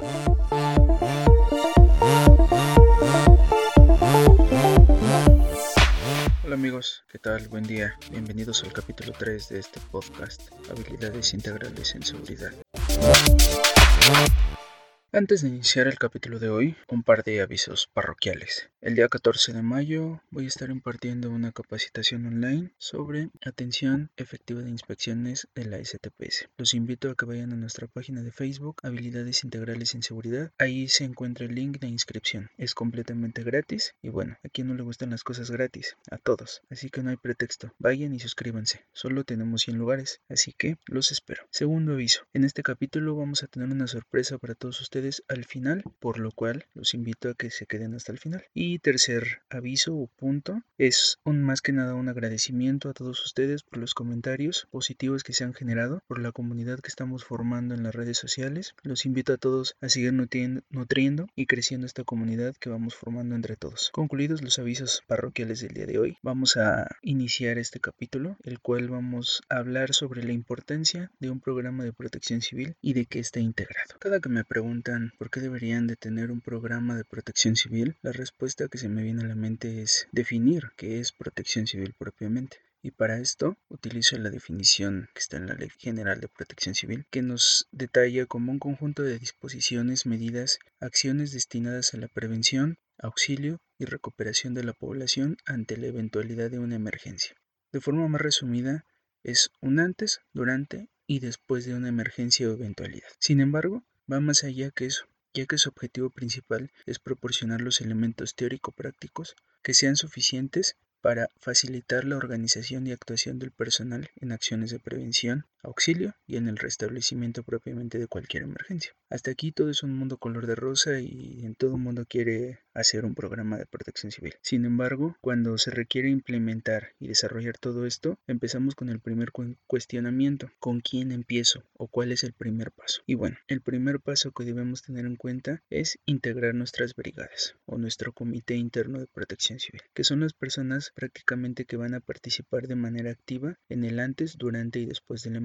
Hola amigos, ¿qué tal? Buen día. Bienvenidos al capítulo 3 de este podcast, Habilidades Integrales en Seguridad. Antes de iniciar el capítulo de hoy, un par de avisos parroquiales. El día 14 de mayo voy a estar impartiendo una capacitación online sobre atención efectiva de inspecciones de la STPS. Los invito a que vayan a nuestra página de Facebook, Habilidades Integrales en Seguridad. Ahí se encuentra el link de inscripción. Es completamente gratis y bueno, a quien no le gustan las cosas gratis, a todos. Así que no hay pretexto. Vayan y suscríbanse. Solo tenemos 100 lugares, así que los espero. Segundo aviso. En este capítulo vamos a tener una sorpresa para todos ustedes al final, por lo cual los invito a que se queden hasta el final. Y tercer aviso o punto es un más que nada un agradecimiento a todos ustedes por los comentarios positivos que se han generado, por la comunidad que estamos formando en las redes sociales. Los invito a todos a seguir nutriendo y creciendo esta comunidad que vamos formando entre todos. Concluidos los avisos parroquiales del día de hoy, vamos a iniciar este capítulo, el cual vamos a hablar sobre la importancia de un programa de protección civil y de que esté integrado. Cada que me preguntan por qué deberían de tener un programa de protección civil, la respuesta que se me viene a la mente es definir qué es protección civil propiamente. Y para esto utilizo la definición que está en la Ley General de Protección Civil, que nos detalla como un conjunto de disposiciones, medidas, acciones destinadas a la prevención, auxilio y recuperación de la población ante la eventualidad de una emergencia. De forma más resumida, es un antes, durante y después de una emergencia o eventualidad. Sin embargo, va más allá que eso, ya que su objetivo principal es proporcionar los elementos teórico-prácticos que sean suficientes para facilitar la organización y actuación del personal en acciones de prevención, auxilio y en el restablecimiento propiamente de cualquier emergencia. Hasta aquí todo es un mundo color de rosa y en todo mundo quiere hacer un programa de protección civil. Sin embargo, cuando se requiere implementar y desarrollar todo esto, empezamos con el primer cuestionamiento, ¿con quién empiezo o cuál es el primer paso? Y bueno, el primer paso que debemos tener en cuenta es integrar nuestras brigadas o nuestro comité interno de protección civil, que son las personas prácticamente que van a participar de manera activa en el antes, durante y después de la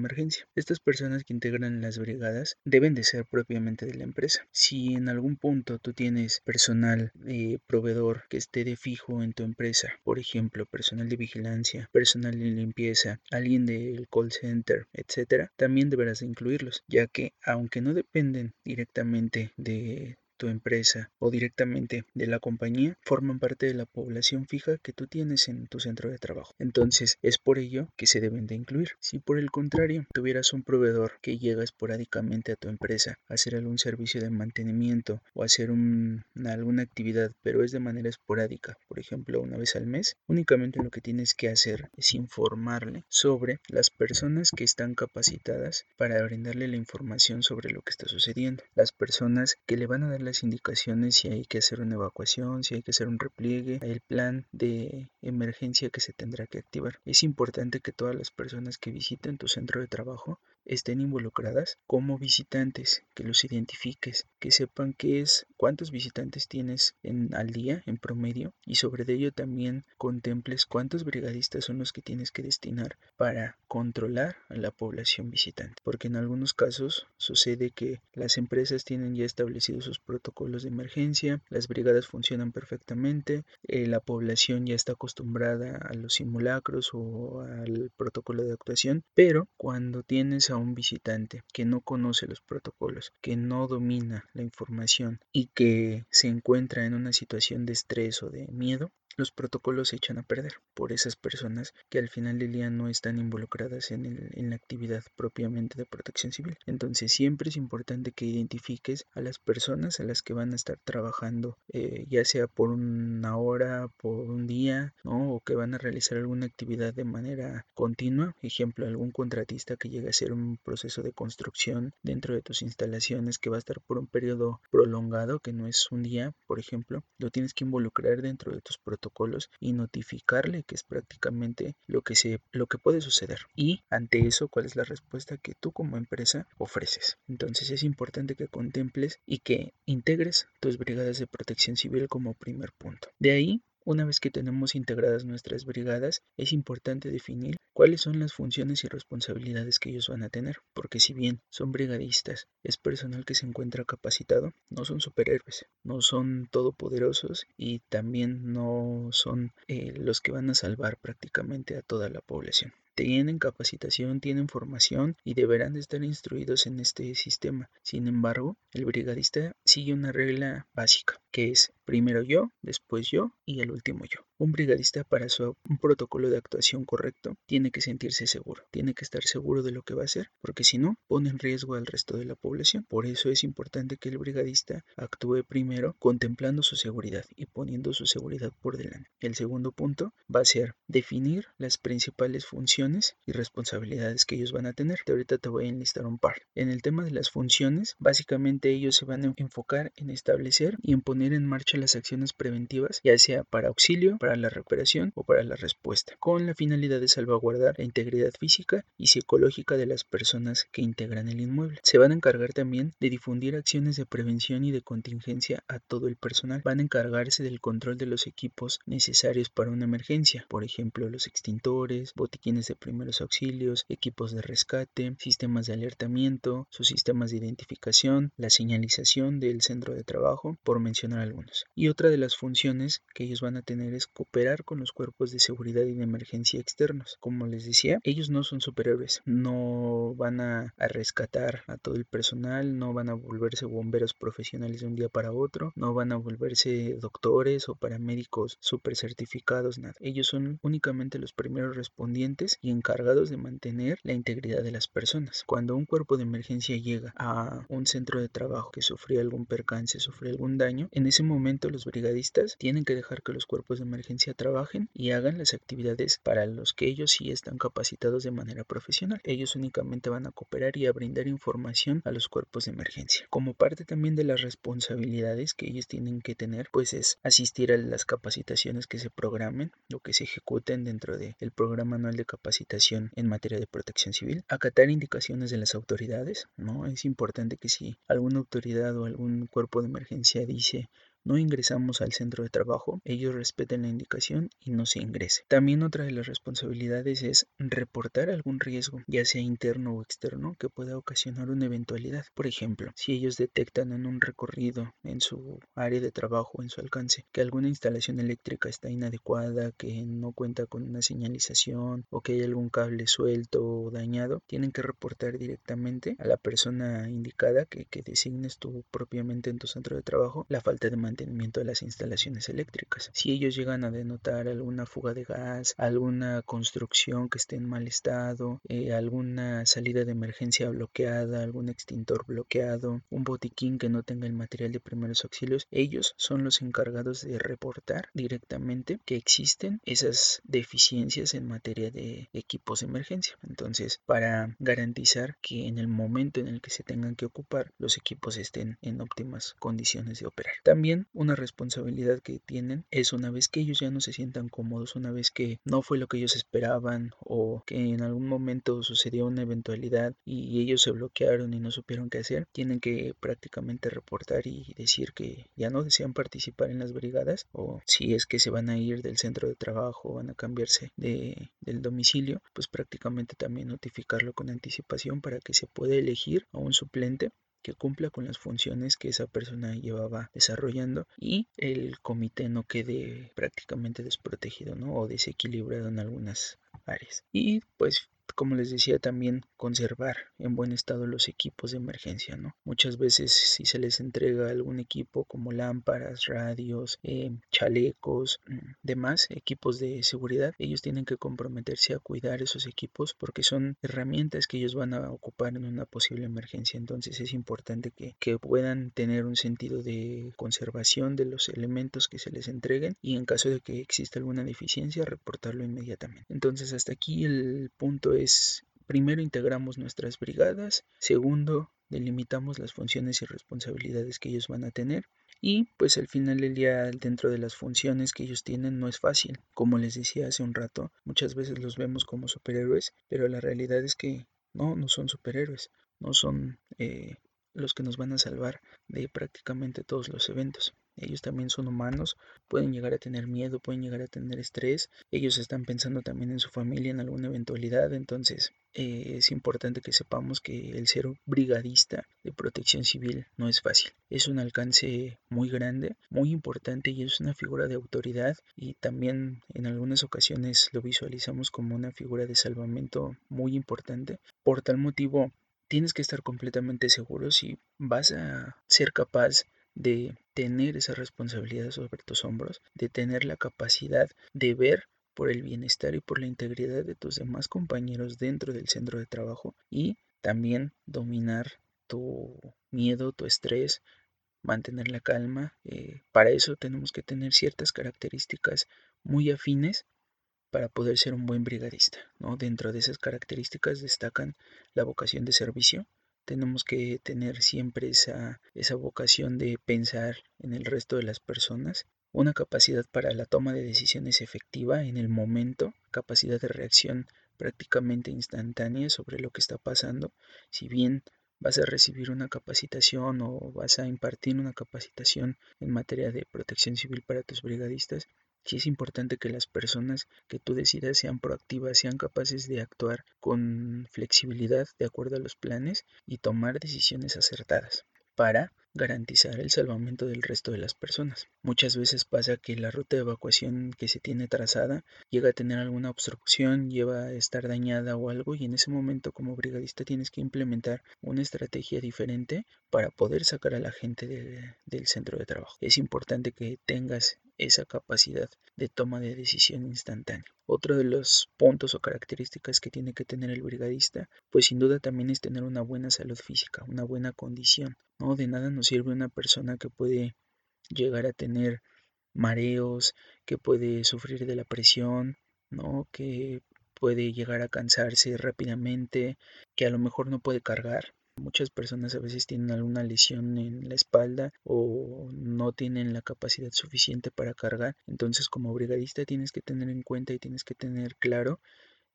Estas personas que integran las brigadas deben de ser propiamente de la empresa. Si en algún punto tú tienes personal de proveedor que esté de fijo en tu empresa, por ejemplo, personal de vigilancia, personal de limpieza, alguien del call center, etcétera, también deberás de incluirlos, ya que aunque no dependen directamente de tu empresa o directamente de la compañía forman parte de la población fija que tú tienes en tu centro de trabajo. Entonces es por ello que se deben de incluir. Si por el contrario tuvieras un proveedor que llega esporádicamente a tu empresa a hacer algún servicio de mantenimiento o hacer alguna actividad pero es de manera esporádica, por ejemplo una vez al mes, únicamente lo que tienes que hacer es informarle sobre las personas que están capacitadas para brindarle la información sobre lo que está sucediendo, las personas que le van a dar las indicaciones si hay que hacer una evacuación, si hay que hacer un repliegue, el plan de emergencia que se tendrá que activar. Es importante que todas las personas que visiten tu centro de trabajo estén involucradas como visitantes, que los identifiques, que sepan qué es, cuántos visitantes tienes en, al día en promedio y sobre ello también contemples cuántos brigadistas son los que tienes que destinar para controlar a la población visitante. Porque en algunos casos sucede que las empresas tienen ya establecidos sus protocolos de emergencia, las brigadas funcionan perfectamente, eh, la población ya está acostumbrada a los simulacros o al protocolo de actuación, pero cuando tienes a un visitante que no conoce los protocolos, que no domina la información y que se encuentra en una situación de estrés o de miedo, los protocolos se echan a perder por esas personas que al final del día no están involucradas en, en, la actividad propiamente de protección civil. Entonces siempre es importante que identifiques a las personas a las que van a estar trabajando, eh, ya sea por una hora, por un día, ¿no? o que van a realizar alguna actividad de manera continua. Ejemplo, algún contratista que llegue a hacer un proceso de construcción dentro de tus instalaciones que va a estar por un periodo prolongado, que no es un día, por ejemplo, lo tienes que involucrar dentro de tus protocolos y notificarle que es prácticamente lo que se lo que puede suceder. Y ante eso cuál es la respuesta que tú como empresa ofreces entonces es importante que contemples y que integres tus brigadas de protección civil como primer punto. De ahí una vez que tenemos integradas nuestras brigadas, es importante definir cuáles son las funciones y responsabilidades que ellos van a tener, porque si bien son brigadistas, es personal que se encuentra capacitado, no son superhéroes, no son todopoderosos y también no son eh, los que van a salvar prácticamente a toda la población tienen capacitación, tienen formación y deberán de estar instruidos en este sistema. Sin embargo, el brigadista sigue una regla básica, que es primero yo, después yo y el último yo. Un brigadista para su un protocolo de actuación correcto tiene que sentirse seguro, tiene que estar seguro de lo que va a hacer, porque si no, pone en riesgo al resto de la población. Por eso es importante que el brigadista actúe primero contemplando su seguridad y poniendo su seguridad por delante. El segundo punto va a ser definir las principales funciones y responsabilidades que ellos van a tener. Ahorita te voy a enlistar un par. En el tema de las funciones, básicamente ellos se van a enfocar en establecer y en poner en marcha las acciones preventivas, ya sea para auxilio, para la recuperación o para la respuesta, con la finalidad de salvaguardar la integridad física y psicológica de las personas que integran el inmueble. Se van a encargar también de difundir acciones de prevención y de contingencia a todo el personal. Van a encargarse del control de los equipos necesarios para una emergencia, por ejemplo, los extintores, botiquines de primeros auxilios, equipos de rescate, sistemas de alertamiento, sus sistemas de identificación, la señalización del centro de trabajo, por mencionar algunos. Y otra de las funciones que ellos van a tener es cooperar con los cuerpos de seguridad y de emergencia externos. Como les decía, ellos no son superhéroes, no van a, rescatar a todo el personal, no van a volverse bomberos profesionales de un día para otro, no van a volverse doctores o paramédicos super certificados, nada. Ellos son únicamente los primeros respondientes y encargados de mantener la integridad de las personas. Cuando un cuerpo de emergencia llega a un centro de trabajo que sufrió algún percance, sufrió algún daño, en ese momento los brigadistas tienen que dejar que los cuerpos de emergencia trabajen y hagan las actividades para los que ellos sí están capacitados de manera profesional. Ellos únicamente van a cooperar y a brindar información a los cuerpos de emergencia. Como parte también de las responsabilidades que ellos tienen que tener, pues es asistir a las capacitaciones que se programen o que se ejecuten dentro del programa anual de capacitación en materia de protección civil, acatar indicaciones de las autoridades, ¿no? Es importante que si alguna autoridad o algún cuerpo de emergencia dice no ingresamos al centro de trabajo, ellos respeten la indicación y no se ingrese. También otra de las responsabilidades es reportar algún riesgo, ya sea interno o externo, que pueda ocasionar una eventualidad. Por ejemplo, si ellos detectan en un recorrido, en su área de trabajo, en su alcance, que alguna instalación eléctrica está inadecuada, que no cuenta con una señalización o que hay algún cable suelto o dañado, tienen que reportar directamente a la persona indicada que, que designes tú propiamente en tu centro de trabajo la falta de mantenimiento mantenimiento de las instalaciones eléctricas. Si ellos llegan a denotar alguna fuga de gas, alguna construcción que esté en mal estado, eh, alguna salida de emergencia bloqueada, algún extintor bloqueado, un botiquín que no tenga el material de primeros auxilios, ellos son los encargados de reportar directamente que existen esas deficiencias en materia de equipos de emergencia. Entonces, para garantizar que en el momento en el que se tengan que ocupar, los equipos estén en óptimas condiciones de operar. También una responsabilidad que tienen es una vez que ellos ya no se sientan cómodos, una vez que no fue lo que ellos esperaban o que en algún momento sucedió una eventualidad y ellos se bloquearon y no supieron qué hacer, tienen que prácticamente reportar y decir que ya no desean participar en las brigadas o si es que se van a ir del centro de trabajo, van a cambiarse de, del domicilio, pues prácticamente también notificarlo con anticipación para que se pueda elegir a un suplente que cumpla con las funciones que esa persona llevaba desarrollando y el comité no quede prácticamente desprotegido ¿no? o desequilibrado en algunas áreas. Y pues como les decía, también conservar en buen estado los equipos de emergencia, ¿no? Muchas veces si se les entrega algún equipo como lámparas, radios, eh, chalecos, mm, demás equipos de seguridad, ellos tienen que comprometerse a cuidar esos equipos porque son herramientas que ellos van a ocupar en una posible emergencia. Entonces es importante que, que puedan tener un sentido de conservación de los elementos que se les entreguen y en caso de que exista alguna deficiencia reportarlo inmediatamente. Entonces hasta aquí el punto es, primero integramos nuestras brigadas, segundo, delimitamos las funciones y responsabilidades que ellos van a tener y pues al final del día dentro de las funciones que ellos tienen no es fácil. Como les decía hace un rato, muchas veces los vemos como superhéroes, pero la realidad es que no, no son superhéroes, no son eh, los que nos van a salvar de prácticamente todos los eventos. Ellos también son humanos, pueden llegar a tener miedo, pueden llegar a tener estrés, ellos están pensando también en su familia, en alguna eventualidad, entonces eh, es importante que sepamos que el ser brigadista de protección civil no es fácil. Es un alcance muy grande, muy importante y es una figura de autoridad y también en algunas ocasiones lo visualizamos como una figura de salvamento muy importante. Por tal motivo, tienes que estar completamente seguro si vas a ser capaz de tener esa responsabilidad sobre tus hombros, de tener la capacidad de ver por el bienestar y por la integridad de tus demás compañeros dentro del centro de trabajo y también dominar tu miedo, tu estrés, mantener la calma. Eh, para eso tenemos que tener ciertas características muy afines para poder ser un buen brigadista. ¿no? Dentro de esas características destacan la vocación de servicio, tenemos que tener siempre esa, esa vocación de pensar en el resto de las personas, una capacidad para la toma de decisiones efectiva en el momento, capacidad de reacción prácticamente instantánea sobre lo que está pasando, si bien vas a recibir una capacitación o vas a impartir una capacitación en materia de protección civil para tus brigadistas, Es importante que las personas que tú decidas sean proactivas, sean capaces de actuar con flexibilidad de acuerdo a los planes y tomar decisiones acertadas para garantizar el salvamento del resto de las personas. Muchas veces pasa que la ruta de evacuación que se tiene trazada llega a tener alguna obstrucción, lleva a estar dañada o algo y en ese momento como brigadista tienes que implementar una estrategia diferente para poder sacar a la gente del centro de trabajo. Es importante que tengas esa capacidad de toma de decisión instantánea. Otro de los puntos o características que tiene que tener el brigadista, pues sin duda también es tener una buena salud física, una buena condición. No de nada nos sirve una persona que puede llegar a tener mareos, que puede sufrir de la presión, ¿no? que puede llegar a cansarse rápidamente, que a lo mejor no puede cargar, Muchas personas a veces tienen alguna lesión en la espalda o no tienen la capacidad suficiente para cargar. Entonces como brigadista tienes que tener en cuenta y tienes que tener claro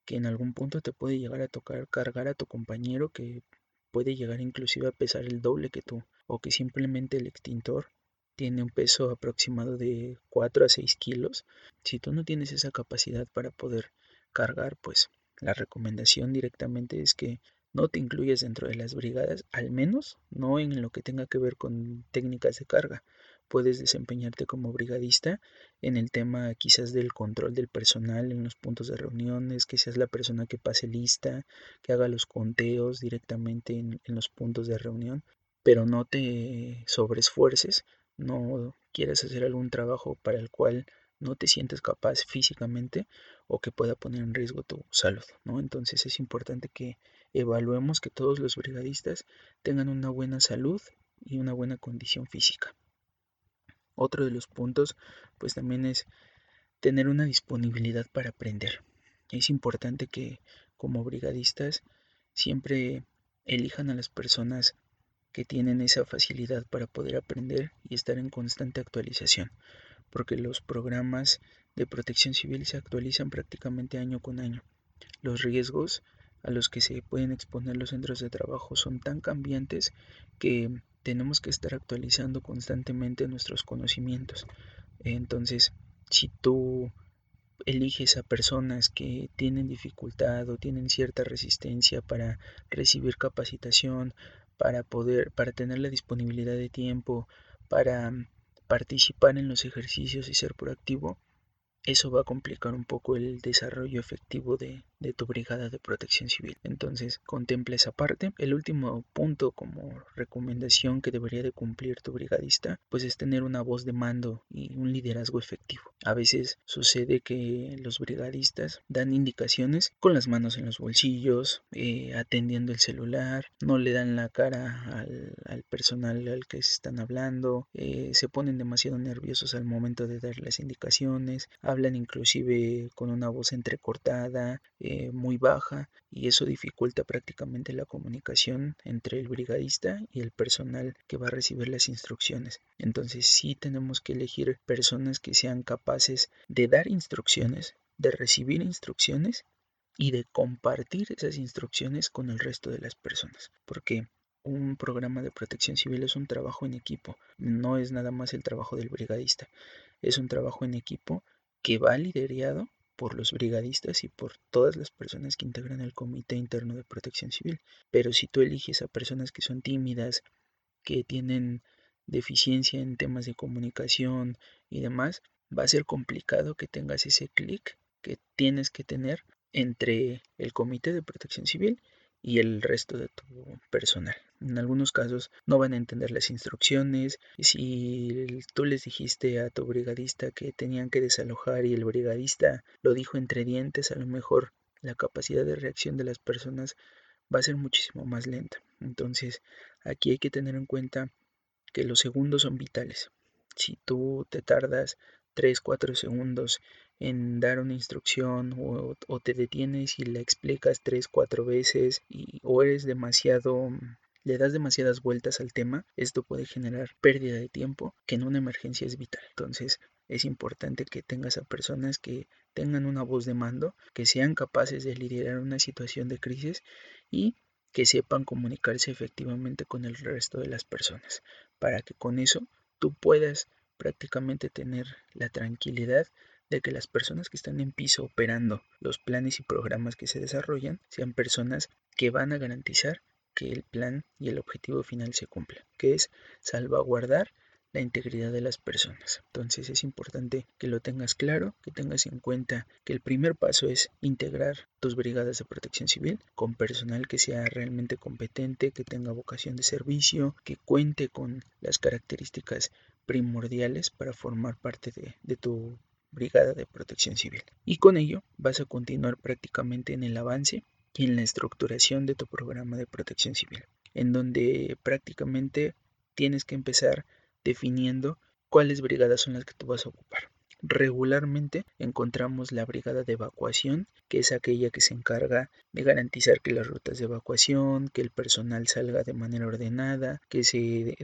que en algún punto te puede llegar a tocar cargar a tu compañero que puede llegar inclusive a pesar el doble que tú o que simplemente el extintor tiene un peso aproximado de 4 a 6 kilos. Si tú no tienes esa capacidad para poder cargar, pues la recomendación directamente es que no te incluyes dentro de las brigadas, al menos no en lo que tenga que ver con técnicas de carga. Puedes desempeñarte como brigadista en el tema quizás del control del personal en los puntos de reuniones, que seas la persona que pase lista, que haga los conteos directamente en, los puntos de reunión, pero no te sobreesfuerces, no quieras hacer algún trabajo para el cual no te sientes capaz físicamente o que pueda poner en riesgo tu salud, ¿no? Entonces es importante que evaluemos que todos los brigadistas tengan una buena salud y una buena condición física. Otro de los puntos pues también es tener una disponibilidad para aprender. Es importante que como brigadistas siempre elijan a las personas que tienen esa facilidad para poder aprender y estar en constante actualización, porque los programas de protección civil se actualizan prácticamente año con año. Los riesgos a los que se pueden exponer los centros de trabajo son tan cambiantes que tenemos que estar actualizando constantemente nuestros conocimientos. Entonces, si tú eliges a personas que tienen dificultad o tienen cierta resistencia para recibir capacitación, para poder, para tener la disponibilidad de tiempo, para participar en los ejercicios y ser proactivo, eso va a complicar un poco el desarrollo efectivo de, tu brigada de protección civil. Entonces, contempla esa parte. El último punto como recomendación que debería de cumplir tu brigadista, pues es tener una voz de mando y un liderazgo efectivo. A veces sucede que los brigadistas dan indicaciones con las manos en los bolsillos, eh, atendiendo el celular, no le dan la cara al, personal al que se están hablando, eh, se ponen demasiado nerviosos al momento de dar las indicaciones, hablan inclusive con una voz entrecortada, muy baja, y eso dificulta prácticamente la comunicación entre el brigadista y el personal que va a recibir las instrucciones. Entonces sí tenemos que elegir personas que sean capaces de dar instrucciones, de recibir instrucciones y de compartir esas instrucciones con el resto de las personas. Porque un programa de protección civil es un trabajo en equipo, no es nada más el trabajo del brigadista, es un trabajo en equipo que va liderado por los brigadistas y por todas las personas que integran el Comité Interno de Protección Civil. Pero si tú eliges a personas que son tímidas, que tienen deficiencia en temas de comunicación y demás, va a ser complicado que tengas ese clic que tienes que tener entre el Comité de Protección Civil y el resto de tu personal. En algunos casos no van a entender las instrucciones. Si tú les dijiste a tu brigadista que tenían que desalojar y el brigadista lo dijo entre dientes, a lo mejor la capacidad de reacción de las personas va a ser muchísimo más lenta. Entonces aquí hay que tener en cuenta que los segundos son vitales. Si tú te tardas 3, 4 segundos en dar una instrucción o, te detienes y la explicas 3, 4 veces y, o eres demasiado le das demasiadas vueltas al tema, esto puede generar pérdida de tiempo que en una emergencia es vital. Entonces es importante que tengas a personas que tengan una voz de mando, que sean capaces de liderar una situación de crisis y que sepan comunicarse efectivamente con el resto de las personas, para que con eso tú puedas prácticamente tener la tranquilidad de que las personas que están en piso operando los planes y programas que se desarrollan sean personas que van a garantizar que el plan y el objetivo final se cumplan, que es salvaguardar la integridad de las personas. Entonces es importante que lo tengas claro, que tengas en cuenta que el primer paso es integrar tus brigadas de protección civil con personal que sea realmente competente, que tenga vocación de servicio, que cuente con las características primordiales para formar parte de, de tu brigada de protección civil. Y con ello vas a continuar prácticamente en el avance y en la estructuración de tu programa de protección civil, en donde prácticamente tienes que empezar definiendo cuáles brigadas son las que tú vas a ocupar. Regularmente encontramos la brigada de evacuación, que es aquella que se encarga de garantizar que las rutas de evacuación, que el personal salga de manera ordenada, que se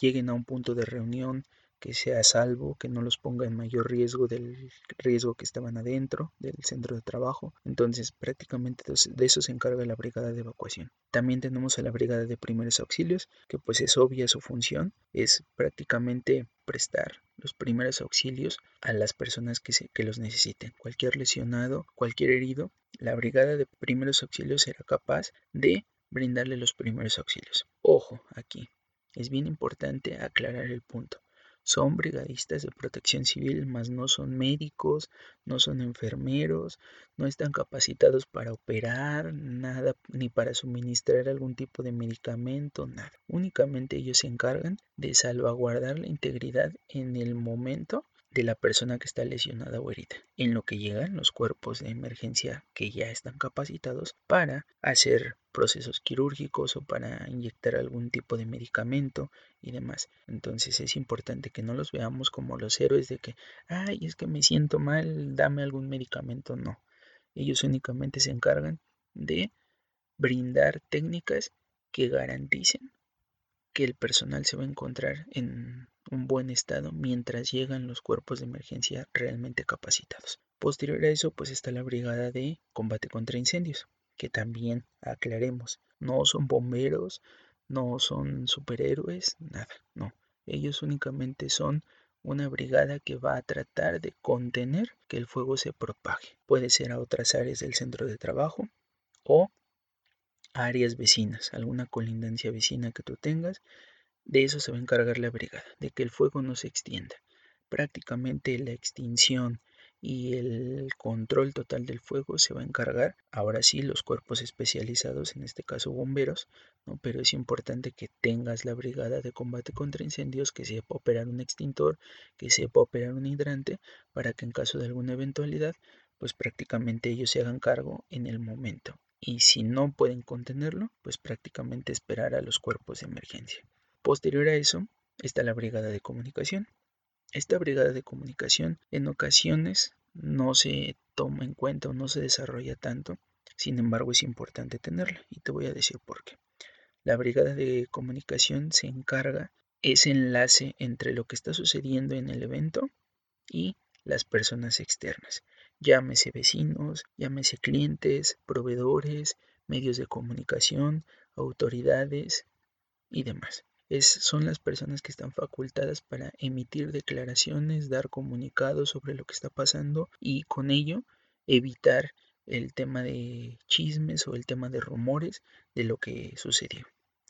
lleguen a un punto de reunión que sea salvo, que no los ponga en mayor riesgo del riesgo que estaban adentro del centro de trabajo. Entonces, prácticamente de eso se encarga la brigada de evacuación. También tenemos a la brigada de primeros auxilios, que pues es obvia su función, es prácticamente prestar los primeros auxilios a las personas que, se, que los necesiten. Cualquier lesionado, cualquier herido, la brigada de primeros auxilios será capaz de brindarle los primeros auxilios. Ojo aquí, es bien importante aclarar el punto. Son brigadistas de protección civil, mas no son médicos, no son enfermeros, no están capacitados para operar, nada, ni para suministrar algún tipo de medicamento, nada. Únicamente ellos se encargan de salvaguardar la integridad en el momento de la persona que está lesionada o herida, en lo que llegan los cuerpos de emergencia que ya están capacitados para hacer procesos quirúrgicos o para inyectar algún tipo de medicamento y demás. Entonces es importante que no los veamos como los héroes de que, ay, es que me siento mal, dame algún medicamento. No, ellos únicamente se encargan de brindar técnicas que garanticen que el personal se va a encontrar en un buen estado mientras llegan los cuerpos de emergencia realmente capacitados. Posterior a eso, pues está la brigada de combate contra incendios, que también aclaremos, no son bomberos, no son superhéroes, nada, no. Ellos únicamente son una brigada que va a tratar de contener que el fuego se propague. Puede ser a otras áreas del centro de trabajo o áreas vecinas, alguna colindancia vecina que tú tengas de eso se va a encargar la brigada, de que el fuego no se extienda. Prácticamente la extinción y el control total del fuego se va a encargar ahora sí los cuerpos especializados, en este caso bomberos, ¿no? pero es importante que tengas la brigada de combate contra incendios que sepa operar un extintor, que sepa operar un hidrante, para que en caso de alguna eventualidad, pues prácticamente ellos se hagan cargo en el momento. Y si no pueden contenerlo, pues prácticamente esperar a los cuerpos de emergencia. Posterior a eso está la brigada de comunicación. Esta brigada de comunicación en ocasiones no se toma en cuenta o no se desarrolla tanto, sin embargo es importante tenerla y te voy a decir por qué. La brigada de comunicación se encarga ese enlace entre lo que está sucediendo en el evento y las personas externas. Llámese vecinos, llámese clientes, proveedores, medios de comunicación, autoridades, y demás. Son las personas que están facultadas para emitir declaraciones, dar comunicados sobre lo que está pasando y con ello evitar el tema de chismes o el tema de rumores de lo que sucedió.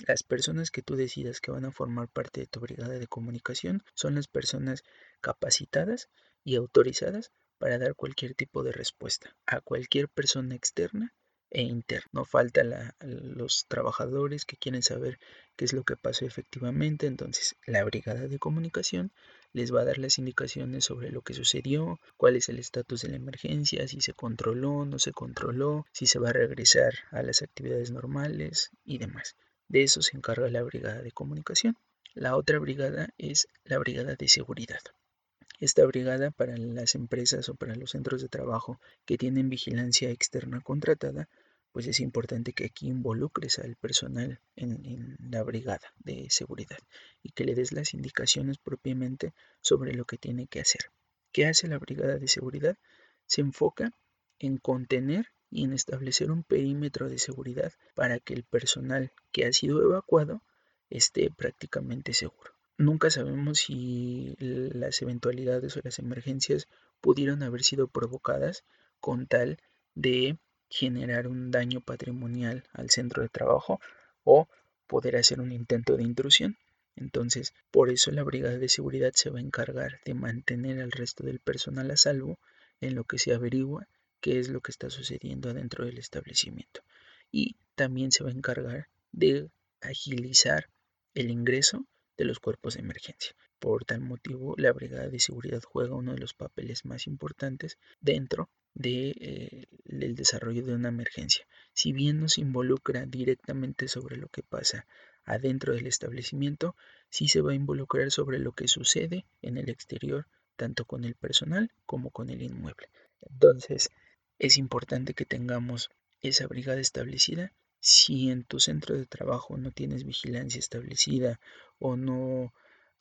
Las personas que tú decidas que van a formar parte de tu brigada de comunicación son las personas capacitadas y autorizadas para dar cualquier tipo de respuesta a cualquier persona externa e interna. No falta los trabajadores que quieren saber qué es lo que pasó efectivamente, entonces la brigada de comunicación les va a dar las indicaciones sobre lo que sucedió, cuál es el estatus de la emergencia, si se controló, no se controló, si se va a regresar a las actividades normales y demás. De eso se encarga la brigada de comunicación. La otra brigada es la brigada de seguridad. Esta brigada para las empresas o para los centros de trabajo que tienen vigilancia externa contratada pues es importante que aquí involucres al personal en, la brigada de seguridad y que le des las indicaciones propiamente sobre lo que tiene que hacer. ¿Qué hace la brigada de seguridad? Se enfoca en contener y en establecer un perímetro de seguridad para que el personal que ha sido evacuado esté prácticamente seguro. Nunca sabemos si las eventualidades o las emergencias pudieron haber sido provocadas con tal de generar un daño patrimonial al centro de trabajo o poder hacer un intento de intrusión. Entonces, por eso la brigada de seguridad se va a encargar de mantener al resto del personal a salvo en lo que se averigua qué es lo que está sucediendo adentro del establecimiento. Y también se va a encargar de agilizar el ingreso de los cuerpos de emergencia. Por tal motivo, la Brigada de Seguridad juega uno de los papeles más importantes dentro del de, eh, desarrollo de una emergencia. Si bien nos involucra directamente sobre lo que pasa adentro del establecimiento, sí se va a involucrar sobre lo que sucede en el exterior, tanto con el personal como con el inmueble. Entonces, es importante que tengamos esa brigada establecida. Si en tu centro de trabajo no tienes vigilancia establecida o no,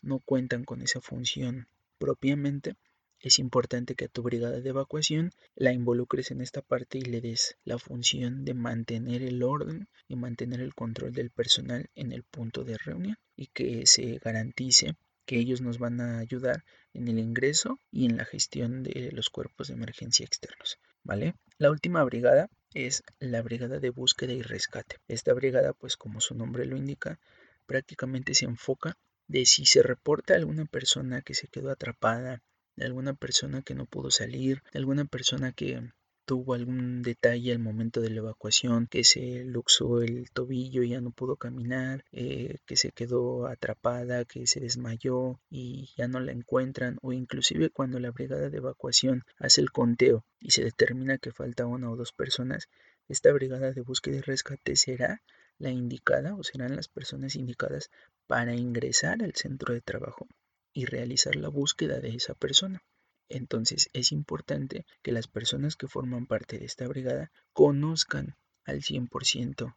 no cuentan con esa función propiamente, es importante que a tu brigada de evacuación la involucres en esta parte y le des la función de mantener el orden y mantener el control del personal en el punto de reunión y que se garantice que ellos nos van a ayudar en el ingreso y en la gestión de los cuerpos de emergencia externos. ¿Vale? La última brigada es la brigada de búsqueda y rescate. Esta brigada, pues como su nombre lo indica, prácticamente se enfoca de si se reporta alguna persona que se quedó atrapada alguna persona que no pudo salir, alguna persona que tuvo algún detalle al momento de la evacuación, que se luxó el tobillo y ya no pudo caminar, eh, que se quedó atrapada, que se desmayó y ya no la encuentran, o inclusive cuando la brigada de evacuación hace el conteo y se determina que falta una o dos personas, esta brigada de búsqueda y rescate será la indicada o serán las personas indicadas para ingresar al centro de trabajo y realizar la búsqueda de esa persona. Entonces es importante que las personas que forman parte de esta brigada conozcan al 100%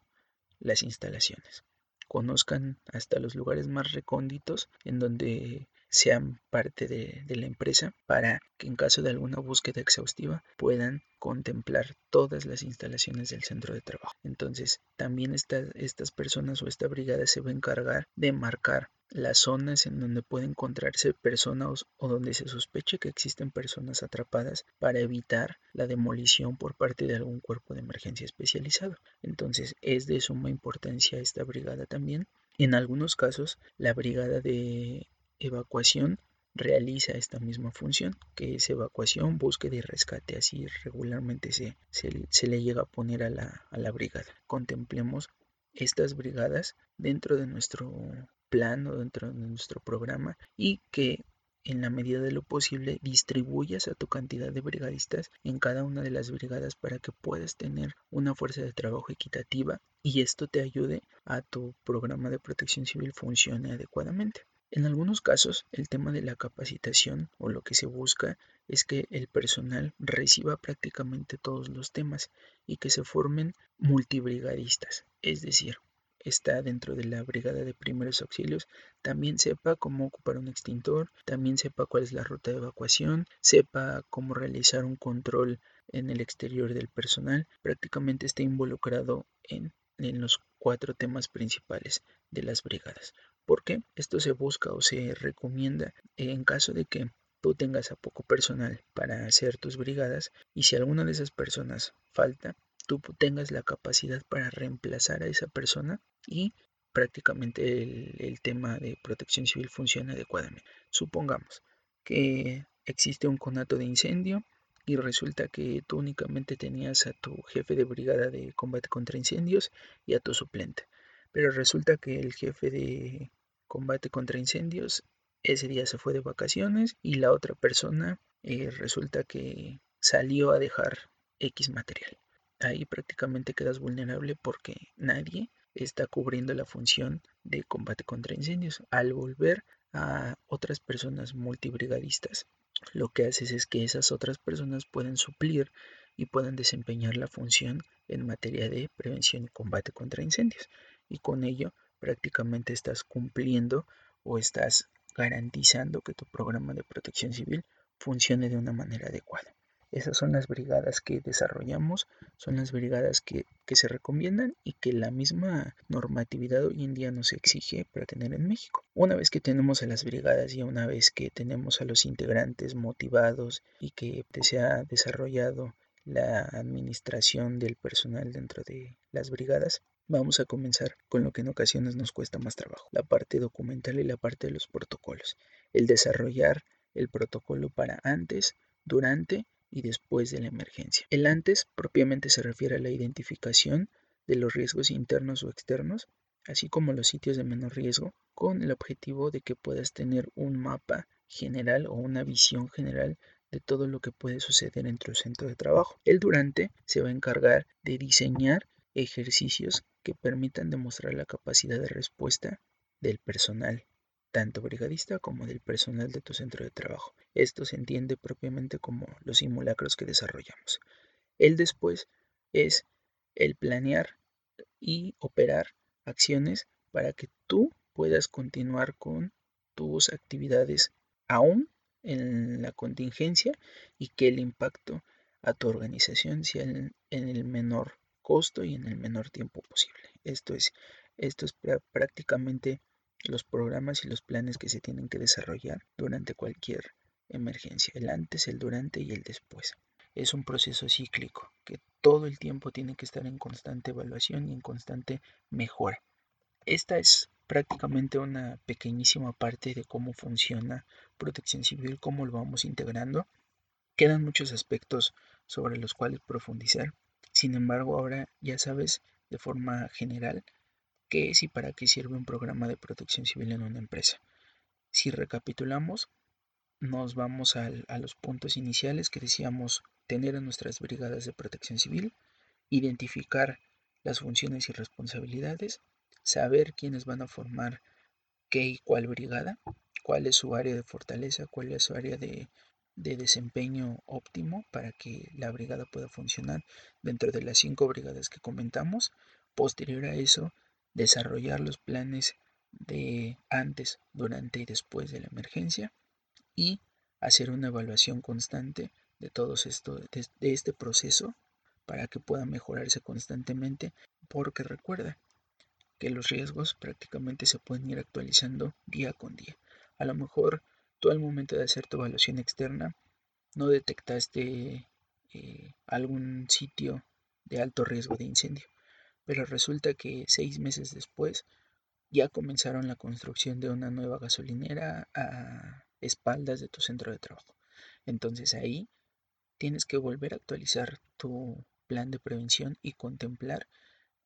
las instalaciones, conozcan hasta los lugares más recónditos en donde sean parte de, la empresa para que en caso de alguna búsqueda exhaustiva puedan contemplar todas las instalaciones del centro de trabajo. Entonces, también estas personas o esta brigada se va a encargar de marcar las zonas en donde puede encontrarse personas o donde se sospeche que existen personas atrapadas para evitar la demolición por parte de algún cuerpo de emergencia especializado. Entonces es de suma importancia esta brigada también. En algunos casos la brigada de evacuación realiza esta misma función, que es evacuación, búsqueda y rescate. Así regularmente se, se, le llega a poner a la, a la brigada. Contemplemos estas brigadas dentro de nuestro plan o dentro de nuestro programa y que en la medida de lo posible distribuyas a tu cantidad de brigadistas en cada una de las brigadas para que puedas tener una fuerza de trabajo equitativa y esto te ayude a tu programa de protección civil funcione adecuadamente. En algunos casos, el tema de la capacitación o lo que se busca es que el personal reciba prácticamente todos los temas y que se formen multibrigadistas, es decir, está dentro de la brigada de primeros auxilios, también sepa cómo ocupar un extintor, también sepa cuál es la ruta de evacuación, sepa cómo realizar un control en el exterior del personal, prácticamente está involucrado en, en los cuatro temas principales de las brigadas. Porque esto se busca o se recomienda en caso de que tú tengas a poco personal para hacer tus brigadas y si alguna de esas personas falta, tú tengas la capacidad para reemplazar a esa persona y prácticamente el, tema de protección civil funciona adecuadamente. Supongamos que existe un conato de incendio y resulta que tú únicamente tenías a tu jefe de brigada de combate contra incendios y a tu suplente. Pero resulta que el jefe de combate contra incendios ese día se fue de vacaciones y la otra persona eh, resulta que salió a dejar X material. Ahí prácticamente quedas vulnerable porque nadie está cubriendo la función de combate contra incendios. Al volver a otras personas multibrigadistas, lo que haces es que esas otras personas pueden suplir y pueden desempeñar la función en materia de prevención y combate contra incendios. Y con ello prácticamente estás cumpliendo o estás garantizando que tu programa de protección civil funcione de una manera adecuada. Esas son las brigadas que desarrollamos, son las brigadas que, se recomiendan y que la misma normatividad hoy en día nos exige para tener en México. Una vez que tenemos a las brigadas y una vez que tenemos a los integrantes motivados y que se ha desarrollado la administración del personal dentro de las brigadas, Vamos a comenzar con lo que en ocasiones nos cuesta más trabajo, la parte documental y la parte de los protocolos. El desarrollar el protocolo para antes, durante y después de la emergencia. El antes propiamente se refiere a la identificación de los riesgos internos o externos, así como los sitios de menor riesgo, con el objetivo de que puedas tener un mapa general o una visión general de todo lo que puede suceder en tu centro de trabajo. El durante se va a encargar de diseñar ejercicios que permitan demostrar la capacidad de respuesta del personal tanto brigadista como del personal de tu centro de trabajo. Esto se entiende propiamente como los simulacros que desarrollamos. El después es el planear y operar acciones para que tú puedas continuar con tus actividades aún en la contingencia y que el impacto a tu organización sea en, el menor costo y en el menor tiempo posible. Esto es, esto es prácticamente los programas y los planes que se tienen que desarrollar durante cualquier emergencia, el antes, el durante y el después. Es un proceso cíclico que todo el tiempo tiene que estar en constante evaluación y en constante mejora. Esta es prácticamente una pequeñísima parte de cómo funciona protección civil, cómo lo vamos integrando. Quedan muchos aspectos sobre los cuales profundizar. Sin embargo, ahora ya sabes de forma general qué es y para qué sirve un programa de protección civil en una empresa. Si recapitulamos, nos vamos a los puntos iniciales que decíamos tener en nuestras brigadas de protección civil, identificar las funciones y responsabilidades, saber quiénes van a formar qué y cuál brigada, cuál es su área de fortaleza, cuál es su área de, de desempeño óptimo para que la brigada pueda funcionar dentro de las cinco brigadas que comentamos. Posterior a eso, desarrollar los planes de antes, durante y después de la emergencia y hacer una evaluación constante de todo esto, de, este proceso para que pueda mejorarse constantemente porque recuerda que los riesgos prácticamente se pueden ir actualizando día con día. A lo mejor tú al momento de hacer tu evaluación externa no detectaste eh, algún sitio de alto riesgo de incendio pero resulta que seis meses después ya comenzaron la construcción de una nueva gasolinera a espaldas de tu centro de trabajo. Entonces ahí tienes que volver a actualizar tu plan de prevención y contemplar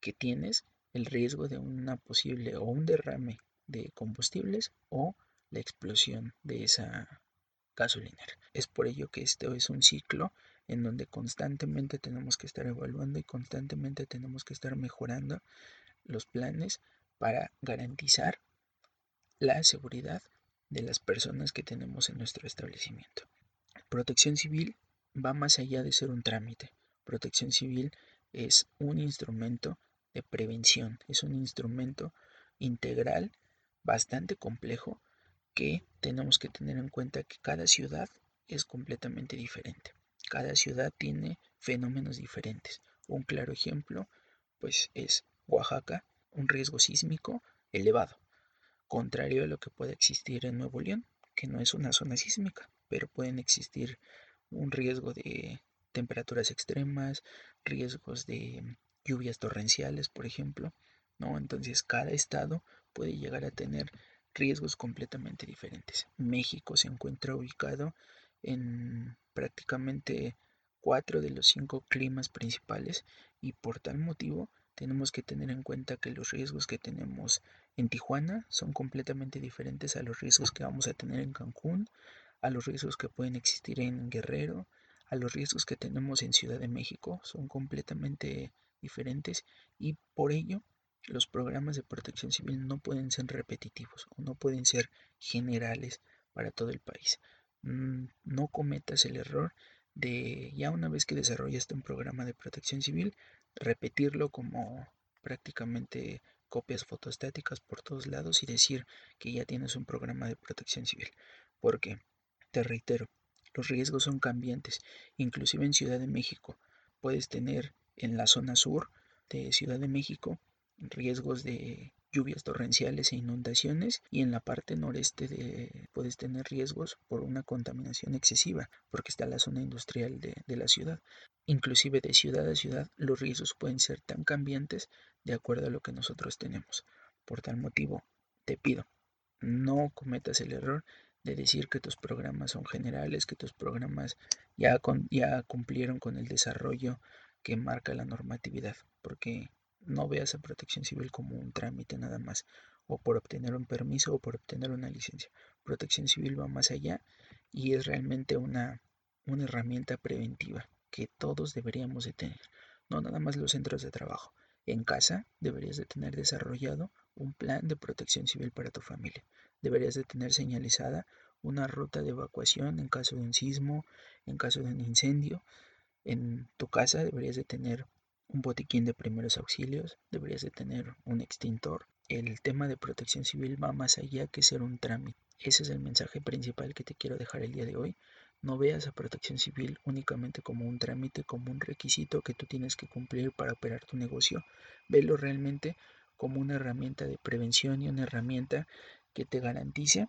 que tienes el riesgo de una posible o un derrame de combustibles o la explosión de esa gasolinera. Es por ello que esto es un ciclo en donde constantemente tenemos que estar evaluando y constantemente tenemos que estar mejorando los planes para garantizar la seguridad de las personas que tenemos en nuestro establecimiento. Protección civil va más allá de ser un trámite. Protección civil es un instrumento de prevención, es un instrumento integral bastante complejo que tenemos que tener en cuenta que cada ciudad es completamente diferente. Cada ciudad tiene fenómenos diferentes. Un claro ejemplo pues es Oaxaca, un riesgo sísmico elevado, contrario a lo que puede existir en Nuevo León, que no es una zona sísmica, pero pueden existir un riesgo de temperaturas extremas, riesgos de lluvias torrenciales, por ejemplo, ¿no? Entonces cada estado puede llegar a tener riesgos completamente diferentes. México se encuentra ubicado en prácticamente cuatro de los cinco climas principales y por tal motivo tenemos que tener en cuenta que los riesgos que tenemos en Tijuana son completamente diferentes a los riesgos que vamos a tener en Cancún, a los riesgos que pueden existir en Guerrero, a los riesgos que tenemos en Ciudad de México, son completamente diferentes y por ello los programas de protección civil no pueden ser repetitivos o no pueden ser generales para todo el país. Mm, no cometas el error de ya una vez que desarrollaste un programa de protección civil, repetirlo como prácticamente copias fotostáticas por todos lados y decir que ya tienes un programa de protección civil. Porque, te reitero, los riesgos son cambiantes. Inclusive en Ciudad de México puedes tener en la zona sur de Ciudad de México riesgos de lluvias torrenciales e inundaciones y en la parte noreste de, puedes tener riesgos por una contaminación excesiva porque está la zona industrial de, de la ciudad. Inclusive de ciudad a ciudad los riesgos pueden ser tan cambiantes de acuerdo a lo que nosotros tenemos. Por tal motivo, te pido, no cometas el error de decir que tus programas son generales, que tus programas ya, con, ya cumplieron con el desarrollo que marca la normatividad, porque no veas a protección civil como un trámite nada más, o por obtener un permiso o por obtener una licencia. Protección civil va más allá y es realmente una, una herramienta preventiva que todos deberíamos de tener, no nada más los centros de trabajo. En casa deberías de tener desarrollado un plan de protección civil para tu familia. Deberías de tener señalizada una ruta de evacuación en caso de un sismo, en caso de un incendio. En tu casa deberías de tener un botiquín de primeros auxilios, deberías de tener un extintor. El tema de protección civil va más allá que ser un trámite. Ese es el mensaje principal que te quiero dejar el día de hoy. No veas a protección civil únicamente como un trámite, como un requisito que tú tienes que cumplir para operar tu negocio. Velo realmente como una herramienta de prevención y una herramienta que te garantice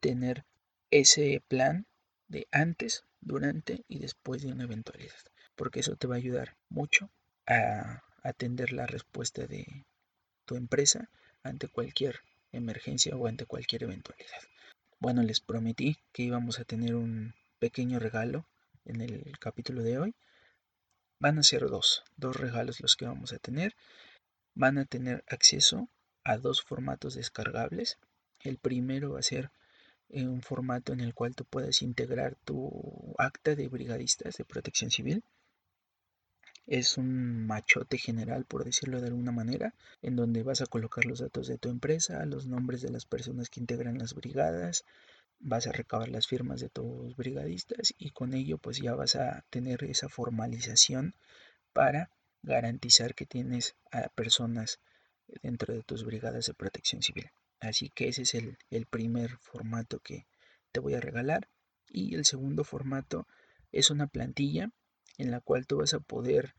tener ese plan de antes, durante y después de una eventualidad, porque eso te va a ayudar mucho a atender la respuesta de tu empresa ante cualquier emergencia o ante cualquier eventualidad. Bueno, les prometí que íbamos a tener un pequeño regalo en el capítulo de hoy. Van a ser dos, dos regalos los que vamos a tener. Van a tener acceso a dos formatos descargables. El primero va a ser un formato en el cual tú puedes integrar tu acta de brigadistas de protección civil es un machote general, por decirlo de alguna manera, en donde vas a colocar los datos de tu empresa, los nombres de las personas que integran las brigadas, vas a recabar las firmas de tus brigadistas y con ello pues ya vas a tener esa formalización para garantizar que tienes a personas dentro de tus brigadas de protección civil. Así que ese es el, el primer formato que te voy a regalar. Y el segundo formato es una plantilla en la cual tú vas a poder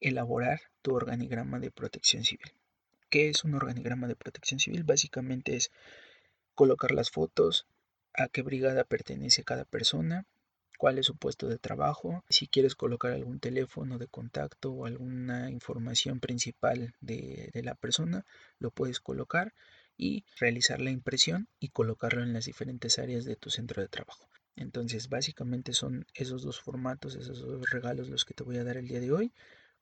elaborar tu organigrama de protección civil. ¿Qué es un organigrama de protección civil? Básicamente es colocar las fotos, a qué brigada pertenece cada persona, cuál es su puesto de trabajo, si quieres colocar algún teléfono de contacto o alguna información principal de, la persona, lo puedes colocar y realizar la impresión y colocarlo en las diferentes áreas de tu centro de trabajo. Entonces, básicamente son esos dos formatos, esos dos regalos los que te voy a dar el día de hoy.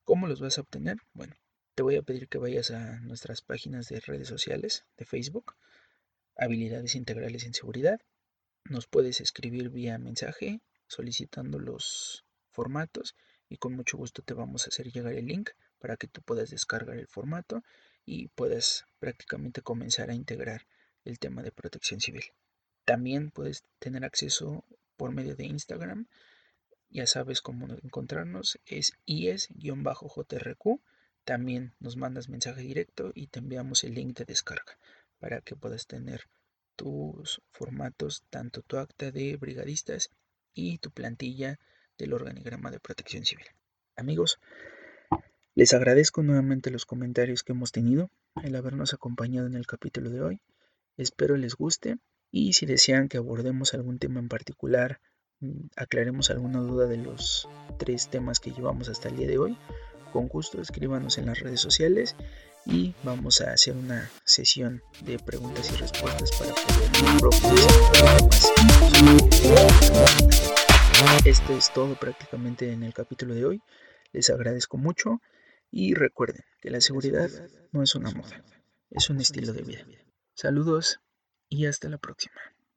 ¿Cómo los vas a obtener? Bueno, te voy a pedir que vayas a nuestras páginas de redes sociales de Facebook, Habilidades Integrales en Seguridad. Nos puedes escribir vía mensaje solicitando los formatos y con mucho gusto te vamos a hacer llegar el link para que tú puedas descargar el formato y puedas prácticamente comenzar a integrar el tema de protección civil. También puedes tener acceso por medio de Instagram ya sabes cómo encontrarnos, es IES-JRQ. También nos mandas mensaje directo y te enviamos el link de descarga para que puedas tener tus formatos, tanto tu acta de brigadistas y tu plantilla del organigrama de protección civil. Amigos, les agradezco nuevamente los comentarios que hemos tenido. el habernos acompañado en el capítulo de hoy. Espero les guste y si desean que abordemos algún tema en particular, aclaremos alguna duda de los tres temas que llevamos hasta el día de hoy, con gusto escríbanos en las redes sociales y vamos a hacer una sesión de preguntas y respuestas para poder profundizar. Esto es todo prácticamente en el capítulo de hoy. Les agradezco mucho y recuerden que la seguridad no es una moda, es un estilo de vida. Saludos y hasta la próxima.